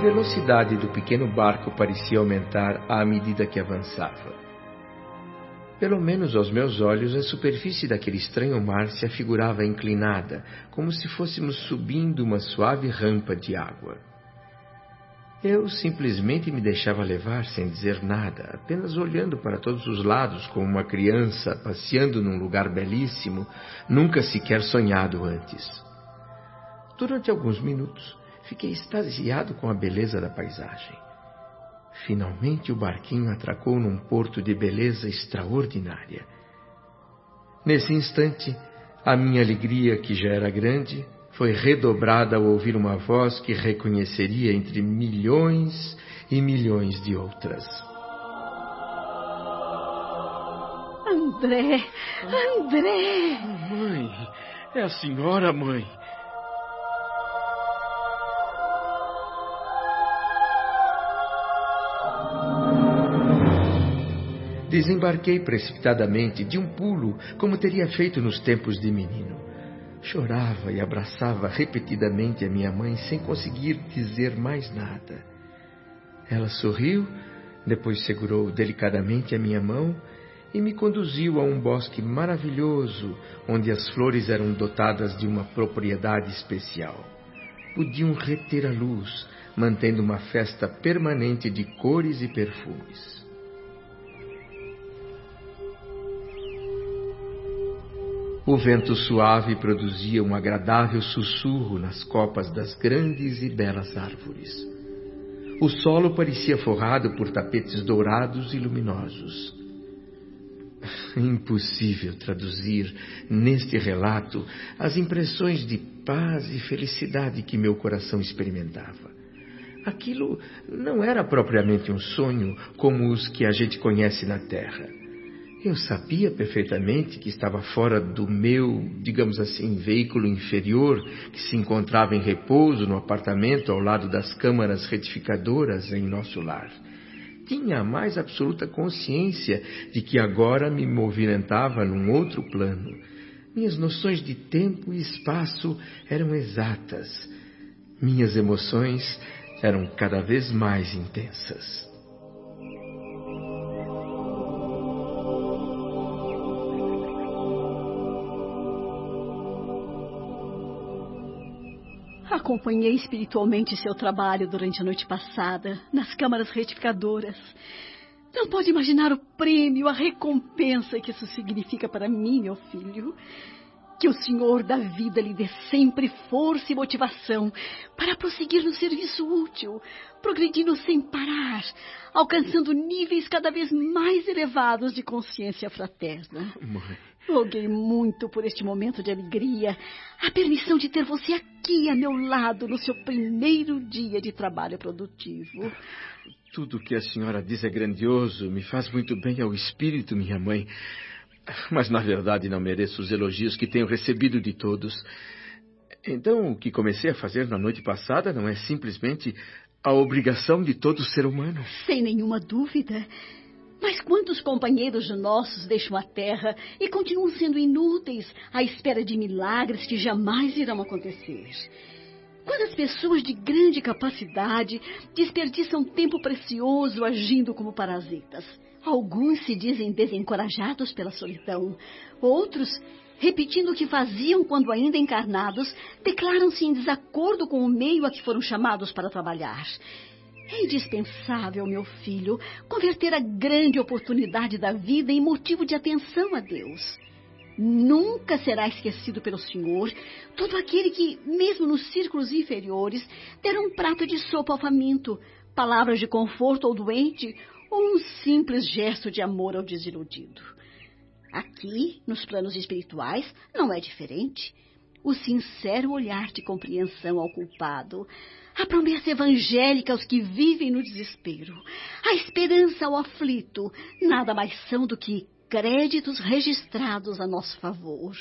Velocidade do pequeno barco parecia aumentar à medida que avançava. Pelo menos aos meus olhos, a superfície daquele estranho mar se afigurava inclinada, como se fôssemos subindo uma suave rampa de água. Eu simplesmente me deixava levar sem dizer nada, apenas olhando para todos os lados como uma criança passeando num lugar belíssimo, nunca sequer sonhado antes. Durante alguns minutos, fiquei extasiado com a beleza da paisagem. Finalmente o barquinho atracou num porto de beleza extraordinária. Nesse instante, a minha alegria, que já era grande, foi redobrada ao ouvir uma voz que reconheceria entre milhões e milhões de outras. André! André! Mãe! É a senhora, mãe! Desembarquei precipitadamente, de um pulo, como teria feito nos tempos de menino. Chorava e abraçava repetidamente a minha mãe sem conseguir dizer mais nada. Ela sorriu, depois segurou delicadamente a minha mão e me conduziu a um bosque maravilhoso, onde as flores eram dotadas de uma propriedade especial. Podiam reter a luz, mantendo uma festa permanente de cores e perfumes. O vento suave produzia um agradável sussurro nas copas das grandes e belas árvores. O solo parecia forrado por tapetes dourados e luminosos. Impossível traduzir neste relato as impressões de paz e felicidade que meu coração experimentava. Aquilo não era propriamente um sonho como os que a gente conhece na Terra. Eu sabia perfeitamente que estava fora do meu, digamos assim, veículo inferior, que se encontrava em repouso no apartamento ao lado das câmaras retificadoras em nosso lar. Tinha a mais absoluta consciência de que agora me movimentava num outro plano. Minhas noções de tempo e espaço eram exatas. Minhas emoções eram cada vez mais intensas. Acompanhei espiritualmente seu trabalho durante a noite passada, nas câmaras retificadoras. Não pode imaginar o prêmio, a recompensa que isso significa para mim, meu filho. Que o Senhor da vida lhe dê sempre força e motivação para prosseguir no serviço útil, progredindo sem parar, alcançando níveis cada vez mais elevados de consciência fraterna. Mãe. Roguei muito por este momento de alegria, a permissão de ter você aqui a meu lado no seu primeiro dia de trabalho produtivo. Tudo o que a senhora diz é grandioso, me faz muito bem ao espírito, minha mãe. Mas na verdade não mereço os elogios que tenho recebido de todos. Então, o que comecei a fazer na noite passada não é simplesmente a obrigação de todo ser humano? Sem nenhuma dúvida. Mas quantos companheiros nossos deixam a terra e continuam sendo inúteis à espera de milagres que jamais irão acontecer? Quantas pessoas de grande capacidade desperdiçam tempo precioso agindo como parasitas? Alguns se dizem desencorajados pela solidão. Outros, repetindo o que faziam quando ainda encarnados, declaram-se em desacordo com o meio a que foram chamados para trabalhar. É indispensável, meu filho, converter a grande oportunidade da vida em motivo de atenção a Deus. Nunca será esquecido pelo Senhor todo aquele que, mesmo nos círculos inferiores, der um prato de sopa ao faminto, palavras de conforto ao doente ou um simples gesto de amor ao desiludido. Aqui, nos planos espirituais, não é diferente. O sincero olhar de compreensão ao culpado, a promessa evangélica aos que vivem no desespero, a esperança ao aflito, nada mais são do que créditos registrados a nosso favor.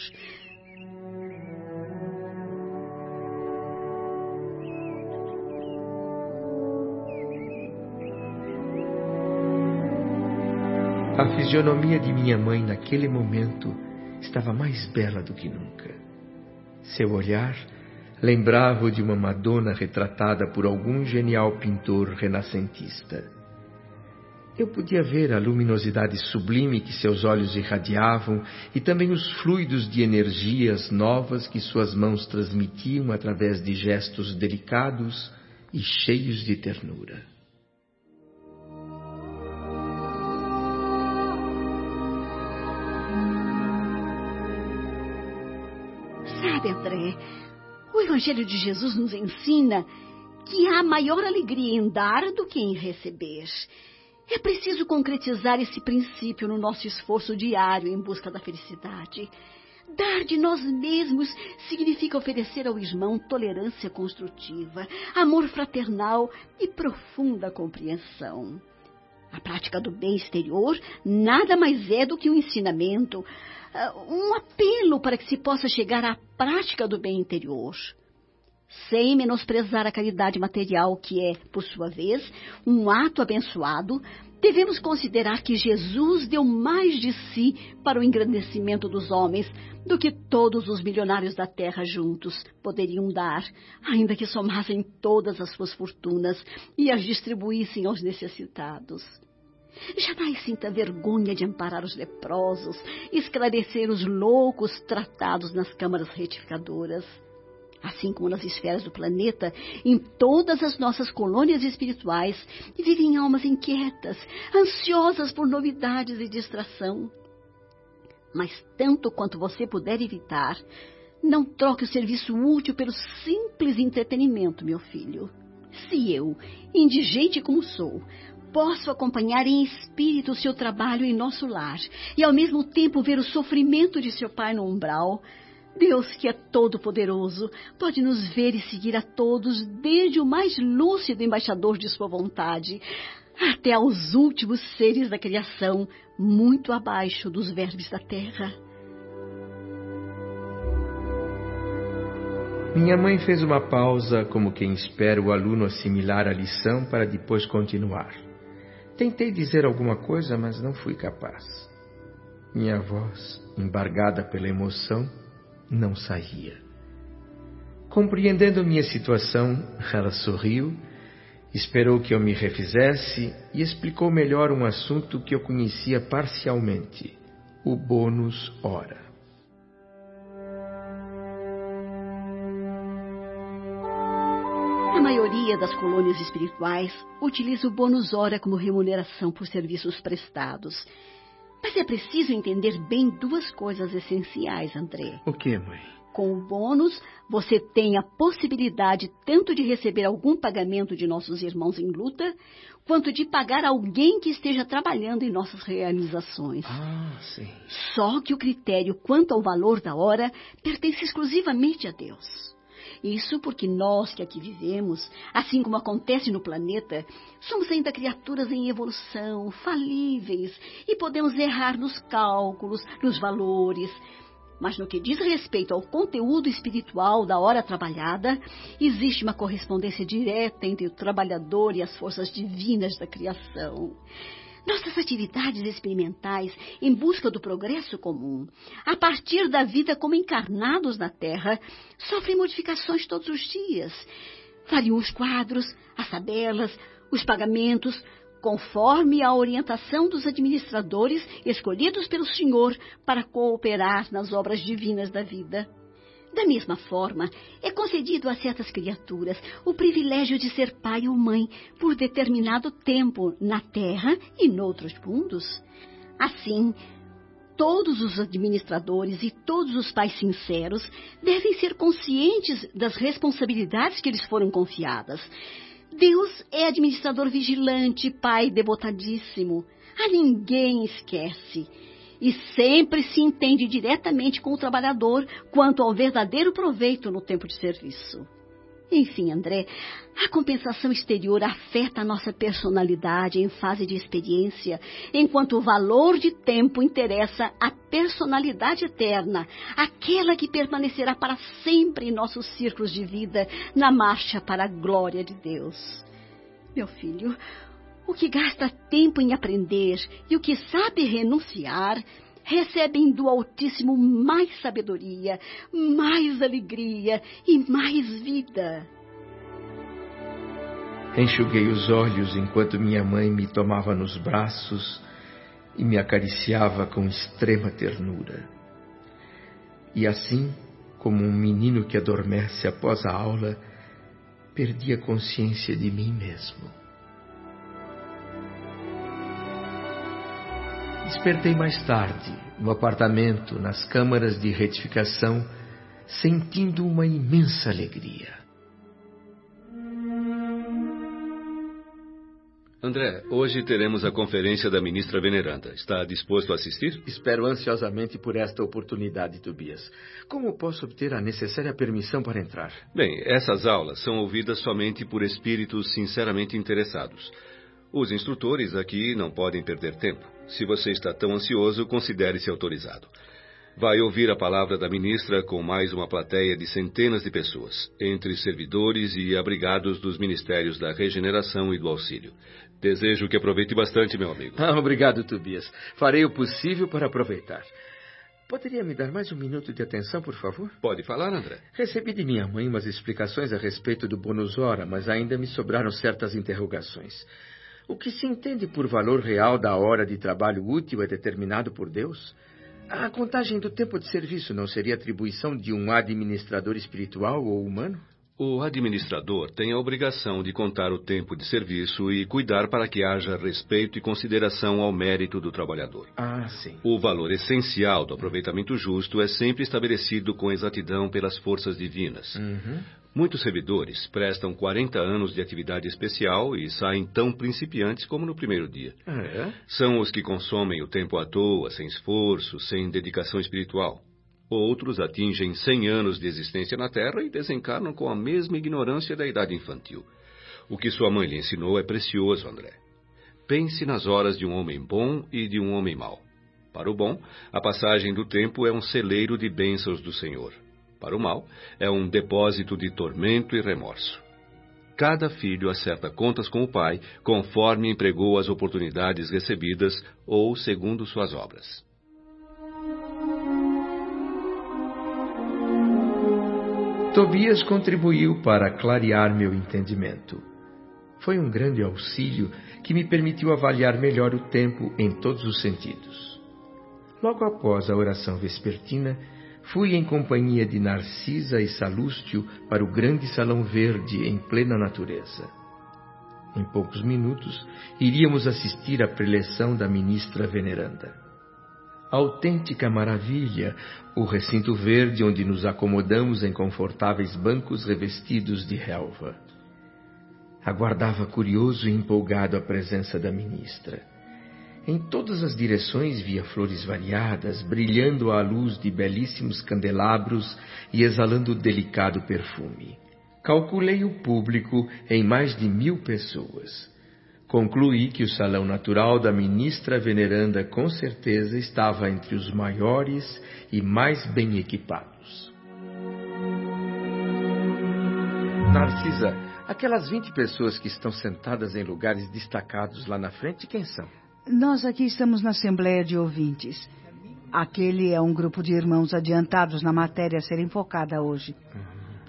A fisionomia de minha mãe naquele momento estava mais bela do que nunca. Seu olhar lembrava-o de uma Madonna retratada por algum genial pintor renascentista. Eu podia ver a luminosidade sublime que seus olhos irradiavam e também os fluidos de energias novas que suas mãos transmitiam através de gestos delicados e cheios de ternura. Sabe, André, o Evangelho de Jesus nos ensina que há maior alegria em dar do que em receber. É preciso concretizar esse princípio no nosso esforço diário em busca da felicidade. Dar de nós mesmos significa oferecer ao irmão tolerância construtiva, amor fraternal e profunda compreensão. A prática do bem exterior nada mais é do que um ensinamento, ah, um apelo para que se possa chegar à prática do bem interior sem menosprezar a caridade material, que é, por sua vez, um ato abençoado, devemos considerar que Jesus deu mais de si para o engrandecimento dos homens do que todos os milionários da terra juntos poderiam dar, ainda que somassem todas as suas fortunas e as distribuíssem aos necessitados. Jamais sinta vergonha de amparar os leprosos, esclarecer os loucos tratados nas câmaras retificadoras assim como nas esferas do planeta, em todas as nossas colônias espirituais, vivem almas inquietas, ansiosas por novidades e distração. Mas tanto quanto você puder evitar, não troque o serviço útil pelo simples entretenimento, meu filho. Se eu, indigente como sou, posso acompanhar em espírito o seu trabalho em nosso lar e ao mesmo tempo ver o sofrimento de seu pai no umbral, Deus, que é todo-poderoso, pode nos ver e seguir a todos, desde o mais lúcido embaixador de Sua vontade, até aos últimos seres da criação, muito abaixo dos vermes da terra. Minha mãe fez uma pausa, como quem espera o aluno assimilar a lição para depois continuar. Tentei dizer alguma coisa, mas não fui capaz. Minha voz, embargada pela emoção, não saía. Compreendendo minha situação, ela sorriu, esperou que eu me refizesse e explicou melhor um assunto que eu conhecia parcialmente: o bônus hora. A maioria das colônias espirituais utiliza o bônus hora como remuneração por serviços prestados mas é preciso entender bem duas coisas essenciais, André. O que, mãe? Com o bônus, você tem a possibilidade tanto de receber algum pagamento de nossos irmãos em luta, quanto de pagar alguém que esteja trabalhando em nossas realizações. Ah, sim. Só que o critério quanto ao valor da hora pertence exclusivamente a Deus. Isso porque nós que aqui vivemos, assim como acontece no planeta, somos ainda criaturas em evolução, falíveis, e podemos errar nos cálculos, nos valores. Mas no que diz respeito ao conteúdo espiritual da hora trabalhada, existe uma correspondência direta entre o trabalhador e as forças divinas da criação. Nossas atividades experimentais em busca do progresso comum, a partir da vida como encarnados na Terra, sofrem modificações todos os dias. Variam os quadros, as tabelas, os pagamentos, conforme a orientação dos administradores escolhidos pelo Senhor para cooperar nas obras divinas da vida. Da mesma forma, é concedido a certas criaturas o privilégio de ser pai ou mãe por determinado tempo na Terra e noutros mundos. Assim, todos os administradores e todos os pais sinceros devem ser conscientes das responsabilidades que lhes foram confiadas. Deus é administrador vigilante, pai devotadíssimo. A ninguém esquece e sempre se entende diretamente com o trabalhador quanto ao verdadeiro proveito no tempo de serviço. Enfim, André, a compensação exterior afeta a nossa personalidade em fase de experiência, enquanto o valor de tempo interessa a personalidade eterna, aquela que permanecerá para sempre em nossos círculos de vida na marcha para a glória de Deus. Meu filho, o que gasta tempo em aprender e o que sabe renunciar, recebem do Altíssimo mais sabedoria, mais alegria e mais vida. Enxuguei os olhos enquanto minha mãe me tomava nos braços e me acariciava com extrema ternura. E assim, como um menino que adormece após a aula, perdi a consciência de mim mesmo. Despertei mais tarde, no apartamento, nas câmaras de retificação, sentindo uma imensa alegria. André, hoje teremos a conferência da ministra veneranda. Está disposto a assistir? Espero ansiosamente por esta oportunidade, Tobias. Como posso obter a necessária permissão para entrar? Bem, essas aulas são ouvidas somente por espíritos sinceramente interessados. Os instrutores aqui não podem perder tempo. Se você está tão ansioso, considere-se autorizado vai ouvir a palavra da ministra com mais uma plateia de centenas de pessoas, entre servidores e abrigados dos ministérios da regeneração e do auxílio. Desejo que aproveite bastante, meu amigo. Ah, obrigado, Tobias. Farei o possível para aproveitar. Poderia me dar mais um minuto de atenção, por favor? Pode falar, André. Recebi de minha mãe umas explicações a respeito do bônus hora, mas ainda me sobraram certas interrogações. O que se entende por valor real da hora de trabalho útil é determinado por Deus? A contagem do tempo de serviço não seria atribuição de um administrador espiritual ou humano? O administrador tem a obrigação de contar o tempo de serviço e cuidar para que haja respeito e consideração ao mérito do trabalhador. Ah, sim. O valor essencial do aproveitamento justo é sempre estabelecido com exatidão pelas forças divinas. Uhum. Muitos servidores prestam 40 anos de atividade especial e saem tão principiantes como no primeiro dia. Ah, é? São os que consomem o tempo à toa, sem esforço, sem dedicação espiritual. Outros atingem 100 anos de existência na Terra e desencarnam com a mesma ignorância da idade infantil. O que sua mãe lhe ensinou é precioso, André. Pense nas horas de um homem bom e de um homem mau. Para o bom, a passagem do tempo é um celeiro de bênçãos do Senhor para o mal, é um depósito de tormento e remorso. Cada filho acerta contas com o pai, conforme empregou as oportunidades recebidas ou segundo suas obras. Tobias contribuiu para clarear meu entendimento. Foi um grande auxílio que me permitiu avaliar melhor o tempo em todos os sentidos. Logo após a oração vespertina, Fui em companhia de Narcisa e Salústio para o grande salão verde em plena natureza. Em poucos minutos, iríamos assistir à preleção da ministra veneranda. Autêntica maravilha, o recinto verde onde nos acomodamos em confortáveis bancos revestidos de relva. Aguardava curioso e empolgado a presença da ministra. Em todas as direções via flores variadas, brilhando à luz de belíssimos candelabros e exalando delicado perfume. Calculei o público em mais de mil pessoas. Concluí que o salão natural da ministra veneranda com certeza estava entre os maiores e mais bem equipados. Narcisa, aquelas vinte pessoas que estão sentadas em lugares destacados lá na frente, quem são? Nós aqui estamos na Assembleia de Ouvintes. Aquele é um grupo de irmãos adiantados na matéria a ser enfocada hoje.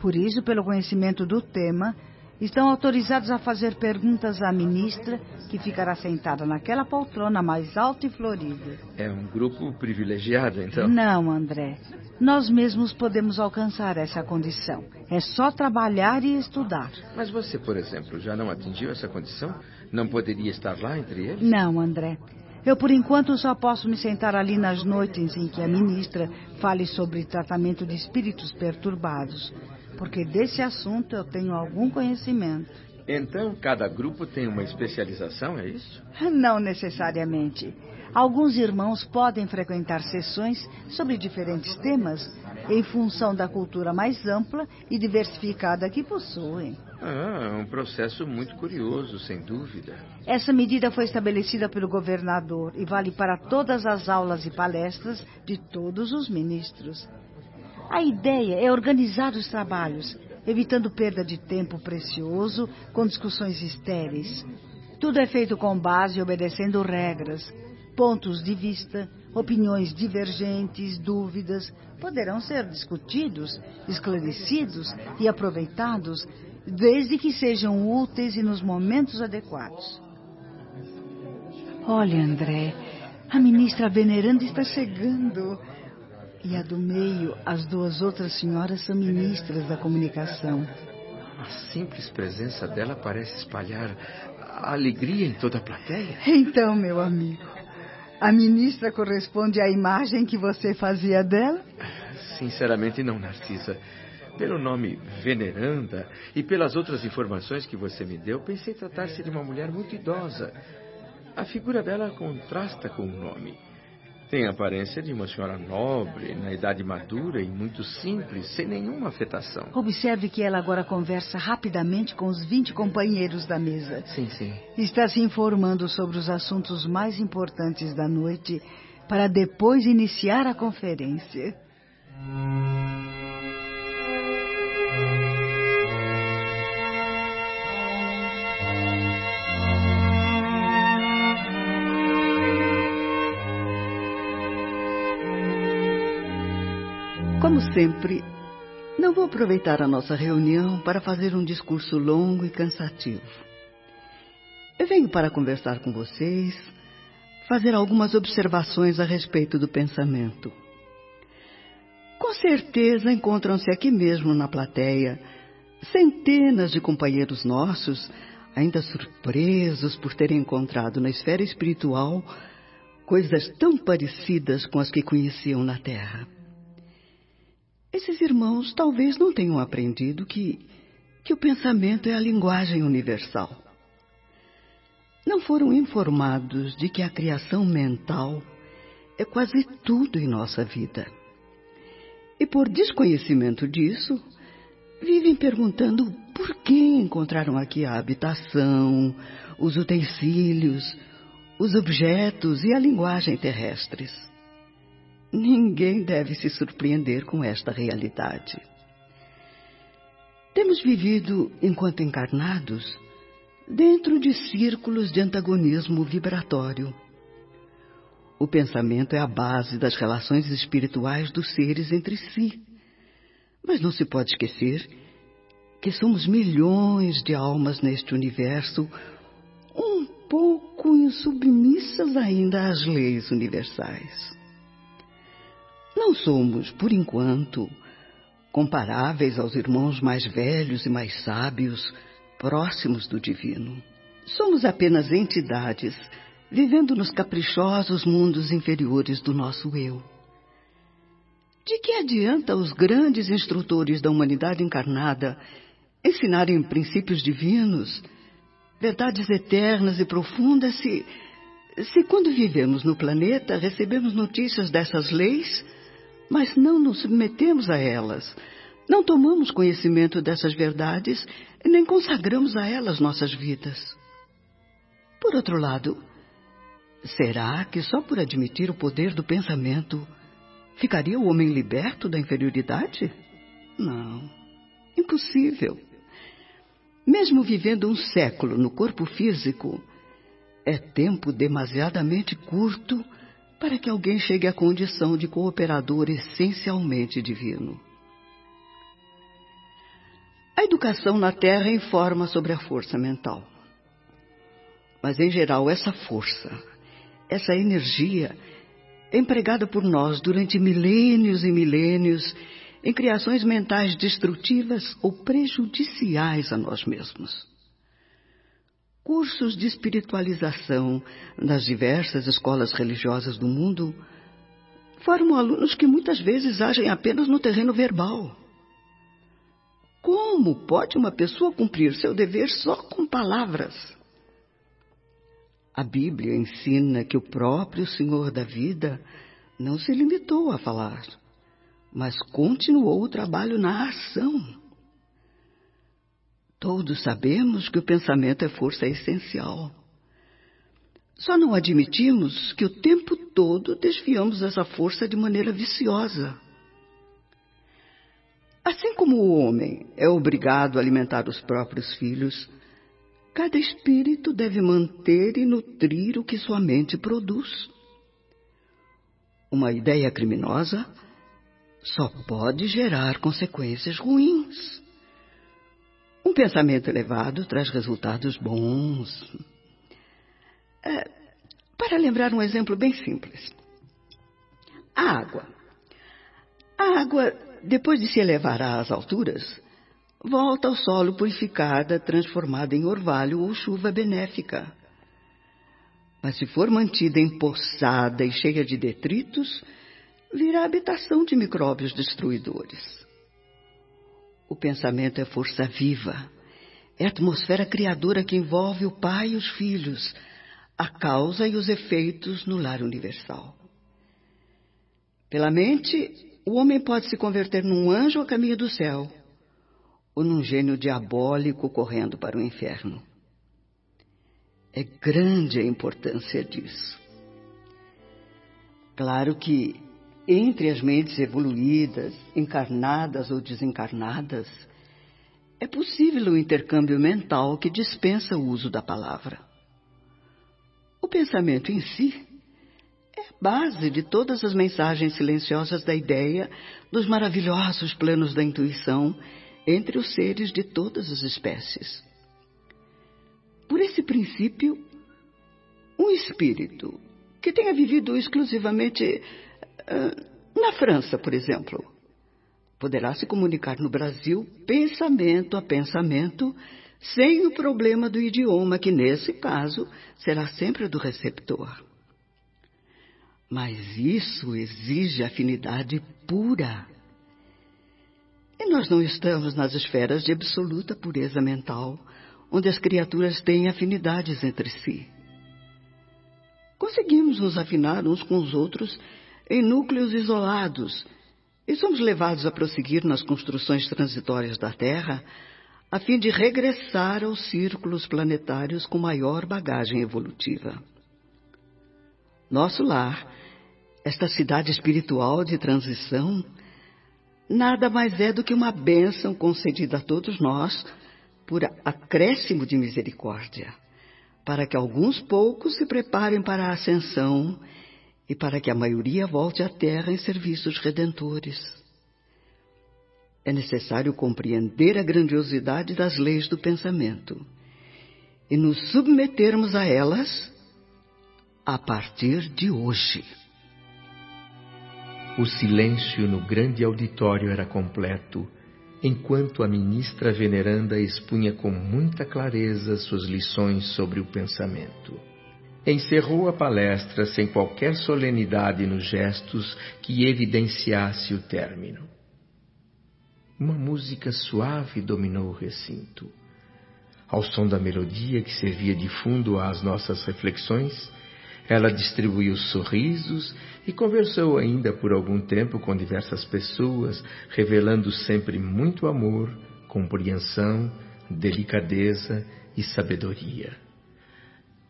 Por isso, pelo conhecimento do tema, estão autorizados a fazer perguntas à ministra, que ficará sentada naquela poltrona mais alta e florida. É um grupo privilegiado, então? Não, André. Nós mesmos podemos alcançar essa condição. É só trabalhar e estudar. Mas você, por exemplo, já não atingiu essa condição? Não poderia estar lá entre eles? Não, André. Eu, por enquanto, só posso me sentar ali nas noites em que a ministra fale sobre tratamento de espíritos perturbados, porque desse assunto eu tenho algum conhecimento. Então, cada grupo tem uma especialização, é isso? Não necessariamente. Alguns irmãos podem frequentar sessões sobre diferentes temas em função da cultura mais ampla e diversificada que possuem. Ah, é um processo muito curioso, sem dúvida. Essa medida foi estabelecida pelo governador e vale para todas as aulas e palestras de todos os ministros. A ideia é organizar os trabalhos, evitando perda de tempo precioso com discussões estéreis. Tudo é feito com base e obedecendo regras, pontos de vista, Opiniões divergentes, dúvidas, poderão ser discutidos, esclarecidos e aproveitados, desde que sejam úteis e nos momentos adequados. Olha, André, a ministra veneranda está chegando. E a do meio, as duas outras senhoras são ministras da comunicação. A simples presença dela parece espalhar alegria em toda a plateia. Então, meu amigo, a ministra corresponde à imagem que você fazia dela? Sinceramente, não, Narcisa. Pelo nome Veneranda e pelas outras informações que você me deu, pensei tratar-se de uma mulher muito idosa. A figura dela contrasta com o nome. Tem a aparência de uma senhora nobre, na idade madura e muito simples, sem nenhuma afetação. Observe que ela agora conversa rapidamente com os 20 companheiros da mesa. Sim, sim. Está se informando sobre os assuntos mais importantes da noite para depois iniciar a conferência. Como sempre, não vou aproveitar a nossa reunião para fazer um discurso longo e cansativo. Eu venho para conversar com vocês, fazer algumas observações a respeito do pensamento. Com certeza encontram-se aqui mesmo na plateia centenas de companheiros nossos, ainda surpresos por terem encontrado na esfera espiritual coisas tão parecidas com as que conheciam na Terra. Esses irmãos talvez não tenham aprendido que, que o pensamento é a linguagem universal. Não foram informados de que a criação mental é quase tudo em nossa vida. E por desconhecimento disso, vivem perguntando por que encontraram aqui a habitação, os utensílios, os objetos e a linguagem terrestres. Ninguém deve se surpreender com esta realidade. Temos vivido, enquanto encarnados, dentro de círculos de antagonismo vibratório. O pensamento é a base das relações espirituais dos seres entre si. Mas não se pode esquecer que somos milhões de almas neste universo, um pouco insubmissas ainda às leis universais. Não somos, por enquanto, comparáveis aos irmãos mais velhos e mais sábios, próximos do divino. Somos apenas entidades vivendo nos caprichosos mundos inferiores do nosso eu. De que adianta os grandes instrutores da humanidade encarnada ensinarem princípios divinos, verdades eternas e profundas, se, se quando vivemos no planeta recebemos notícias dessas leis? Mas não nos submetemos a elas. Não tomamos conhecimento dessas verdades nem consagramos a elas nossas vidas. Por outro lado, será que só por admitir o poder do pensamento ficaria o homem liberto da inferioridade? Não, impossível. Mesmo vivendo um século no corpo físico, é tempo demasiadamente curto para que alguém chegue à condição de cooperador essencialmente divino. A educação na Terra informa sobre a força mental. Mas, em geral, essa força, essa energia, é empregada por nós durante milênios e milênios em criações mentais destrutivas ou prejudiciais a nós mesmos cursos de espiritualização nas diversas escolas religiosas do mundo formam alunos que muitas vezes agem apenas no terreno verbal. Como pode uma pessoa cumprir seu dever só com palavras? A Bíblia ensina que o próprio Senhor da vida não se limitou a falar, mas continuou o trabalho na ação. Todos sabemos que o pensamento é força essencial. Só não admitimos que o tempo todo desviamos essa força de maneira viciosa. Assim como o homem é obrigado a alimentar os próprios filhos, cada espírito deve manter e nutrir o que sua mente produz. Uma ideia criminosa só pode gerar consequências ruins. Um pensamento elevado traz resultados bons. É, para lembrar um exemplo bem simples: a água. A água, depois de se elevar às alturas, volta ao solo purificada, transformada em orvalho ou chuva benéfica. Mas se for mantida empoçada e cheia de detritos, virá habitação de micróbios destruidores. O pensamento é força viva, é atmosfera criadora que envolve o pai e os filhos, a causa e os efeitos no lar universal. Pela mente, o homem pode se converter num anjo a caminho do céu, ou num gênio diabólico correndo para o inferno. É grande a importância disso. Claro que entre as mentes evoluídas, encarnadas ou desencarnadas, é possível o intercâmbio mental que dispensa o uso da palavra. O pensamento em si é a base de todas as mensagens silenciosas da ideia, dos maravilhosos planos da intuição entre os seres de todas as espécies. Por esse princípio, um espírito que tenha vivido exclusivamente na França, por exemplo, poderá se comunicar no Brasil pensamento a pensamento, sem o problema do idioma, que nesse caso será sempre do receptor. Mas isso exige afinidade pura. E nós não estamos nas esferas de absoluta pureza mental, onde as criaturas têm afinidades entre si. Conseguimos nos afinar uns com os outros em núcleos isolados e somos levados a prosseguir nas construções transitórias da Terra a fim de regressar aos círculos planetários com maior bagagem evolutiva. Nosso lar, esta cidade espiritual de transição, nada mais é do que uma bênção concedida a todos nós por acréscimo de misericórdia, para que alguns poucos se preparem para a ascensão e para que a maioria volte à terra em serviços redentores. É necessário compreender a grandiosidade das leis do pensamento e nos submetermos a elas a partir de hoje. O silêncio no grande auditório era completo enquanto a ministra veneranda expunha com muita clareza suas lições sobre o pensamento. Encerrou a palestra sem qualquer solenidade nos gestos que evidenciasse o término. Uma música suave dominou o recinto. Ao som da melodia que servia de fundo às nossas reflexões, ela distribuiu sorrisos e conversou ainda por algum tempo com diversas pessoas, revelando sempre muito amor, compreensão, delicadeza e sabedoria.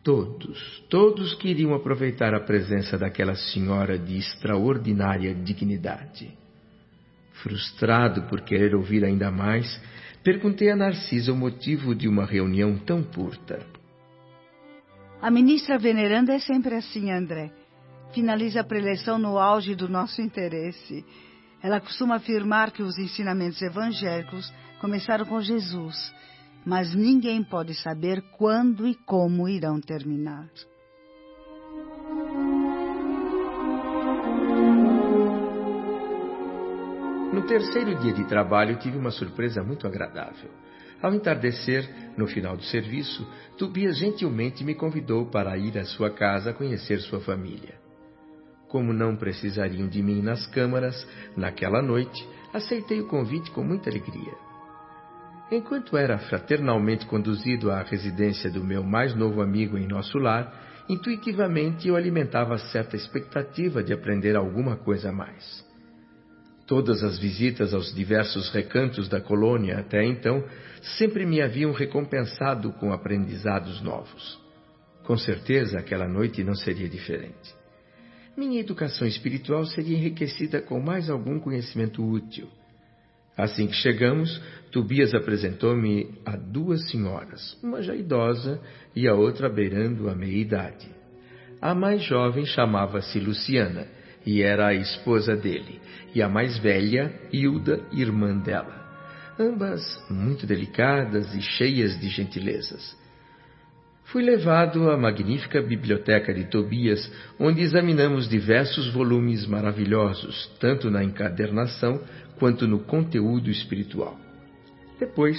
Todos, todos queriam aproveitar a presença daquela senhora de extraordinária dignidade. Frustrado por querer ouvir ainda mais, perguntei a Narcisa o motivo de uma reunião tão curta. A ministra veneranda é sempre assim, André. Finaliza a preleção no auge do nosso interesse. Ela costuma afirmar que os ensinamentos evangélicos começaram com Jesus, mas ninguém pode saber quando e como irão terminar. No terceiro dia de trabalho, tive uma surpresa muito agradável. Ao entardecer, no final do serviço, Tobias gentilmente me convidou para ir à sua casa conhecer sua família. Como não precisariam de mim nas câmaras, naquela noite, aceitei o convite com muita alegria. Enquanto era fraternalmente conduzido à residência do meu mais novo amigo em nosso lar, intuitivamente eu alimentava certa expectativa de aprender alguma coisa a mais. Todas as visitas aos diversos recantos da colônia até então sempre me haviam recompensado com aprendizados novos. Com certeza aquela noite não seria diferente. Minha educação espiritual seria enriquecida com mais algum conhecimento útil. Assim que chegamos, Tobias apresentou-me a duas senhoras, uma já idosa e a outra beirando a meia-idade. A mais jovem chamava-se Luciana e era a esposa dele, e a mais velha, Hilda, irmã dela. Ambas muito delicadas e cheias de gentilezas. Fui levado à magnífica biblioteca de Tobias, onde examinamos diversos volumes maravilhosos, tanto na encadernação quanto no conteúdo espiritual. Depois,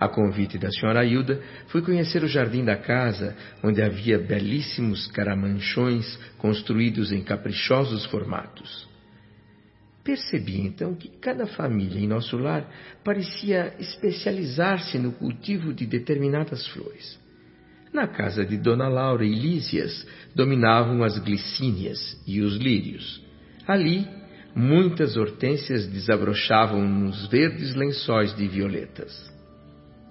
a convite da senhora Hilda, fui conhecer o jardim da casa, onde havia belíssimos caramanchões construídos em caprichosos formatos. Percebi então que cada família em nosso lar parecia especializar-se no cultivo de determinadas flores. Na casa de Dona Laura e Lísias dominavam as glicínias e os lírios. Ali, muitas hortênsias desabrochavam nos verdes lençóis de violetas.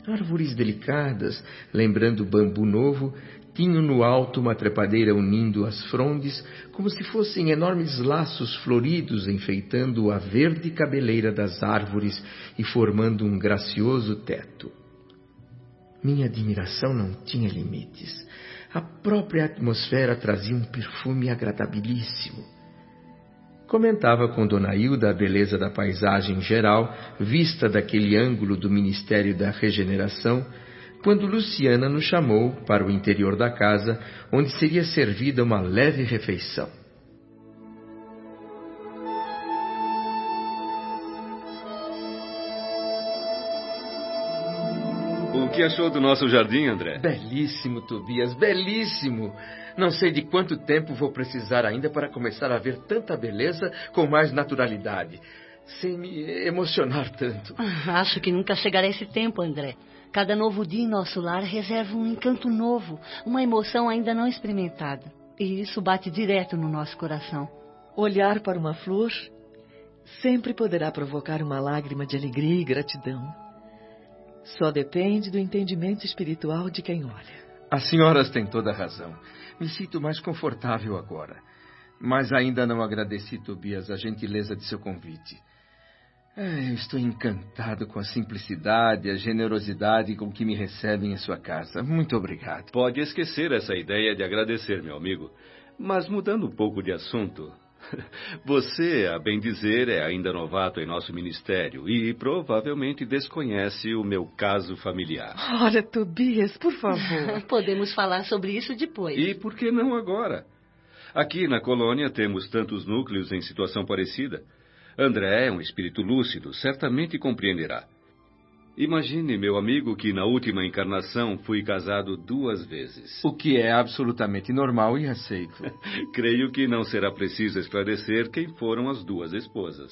Árvores delicadas, lembrando bambu novo, tinham no alto uma trepadeira unindo as frondes, como se fossem enormes laços floridos enfeitando a verde cabeleira das árvores e formando um gracioso teto. Minha admiração não tinha limites. A própria atmosfera trazia um perfume agradabilíssimo. Comentava com Dona Hilda a beleza da paisagem geral, vista daquele ângulo do Ministério da Regeneração, quando Luciana nos chamou para o interior da casa, onde seria servida uma leve refeição. Que achou do nosso jardim, André? Belíssimo, Tobias, belíssimo. Não sei de quanto tempo vou precisar ainda para começar a ver tanta beleza com mais naturalidade, sem me emocionar tanto. Ah, acho que nunca chegará esse tempo, André. Cada novo dia em nosso lar reserva um encanto novo, uma emoção ainda não experimentada. E isso bate direto no nosso coração. Olhar para uma flor sempre poderá provocar uma lágrima de alegria e gratidão. Só depende do entendimento espiritual de quem olha. As senhoras têm toda a razão. Me sinto mais confortável agora. Mas ainda não agradeci, Tobias, a gentileza de seu convite. É, eu estou encantado com a simplicidade, a generosidade com que me recebem em sua casa. Muito obrigado. Pode esquecer essa ideia de agradecer, meu amigo. Mas mudando um pouco de assunto, você, a bem dizer, é ainda novato em nosso ministério e provavelmente desconhece o meu caso familiar. Olha, Tobias, por favor. Podemos falar sobre isso depois. E por que não agora? Aqui na colônia temos tantos núcleos em situação parecida. André é um espírito lúcido, certamente compreenderá. Imagine, meu amigo, que na última encarnação fui casado duas vezes. O que é absolutamente normal e aceito. Creio que não será preciso esclarecer quem foram as duas esposas.